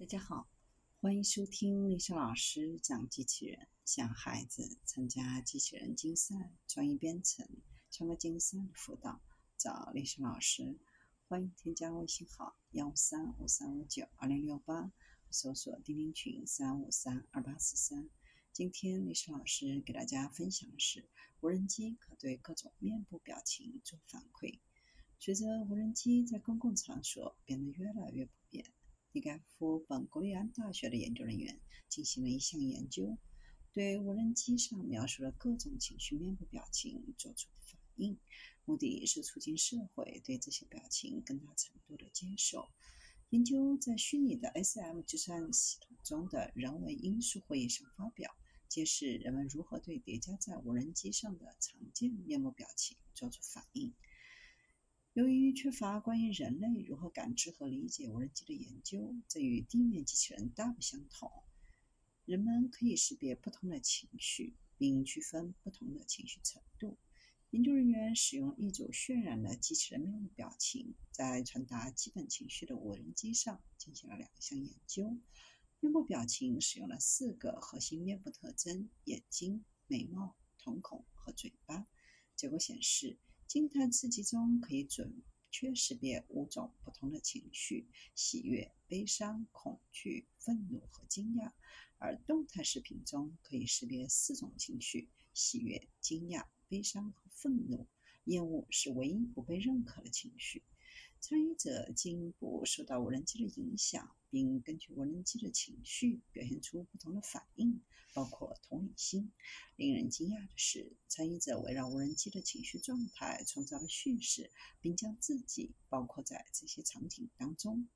大家好，欢迎收听丽莎老师讲机器人，向孩子参加机器人竞赛、创意编程、创客竞赛的辅导，找丽莎老师。欢迎添加微信号幺三五三五九二零六八，搜索钉钉群三五三二八四三。今天丽莎老师给大家分享的是，无人机可对各种面部表情做反馈。随着无人机在公共场所变得越来越普盖夫本古利安大学的研究人员进行了一项研究，对无人机上描述的各种情绪面部表情做出反应，目的是促进社会对这些表情更大程度的接受。研究在虚拟的 SM 计算系统中的人为因素会议上发表，揭示人们如何对叠加在无人机上的常见面部表情做出反应。由于缺乏关于人类如何感知和理解无人机的研究，这与地面机器人大不相同。人们可以识别不同的情绪，并区分不同的情绪程度。研究人员使用一组渲染的机器人面部表情，在传达基本情绪的无人机上进行了两项研究。面部表情使用了四个核心面部特征：眼睛、眉毛、瞳孔和嘴巴。结果显示。静态刺激中可以准确识别五种不同的情绪：喜悦、悲伤、恐惧、愤怒和惊讶；而动态视频中可以识别四种情绪：喜悦、惊讶、悲伤和愤怒。厌恶是唯一不被认可的情绪。参与者进一步受到无人机的影响，并根据无人机的情绪表现出不同的反应，包括同理心。令人惊讶的是，参与者围绕无人机的情绪状态创造了叙事，并将自己包括在这些场景当中。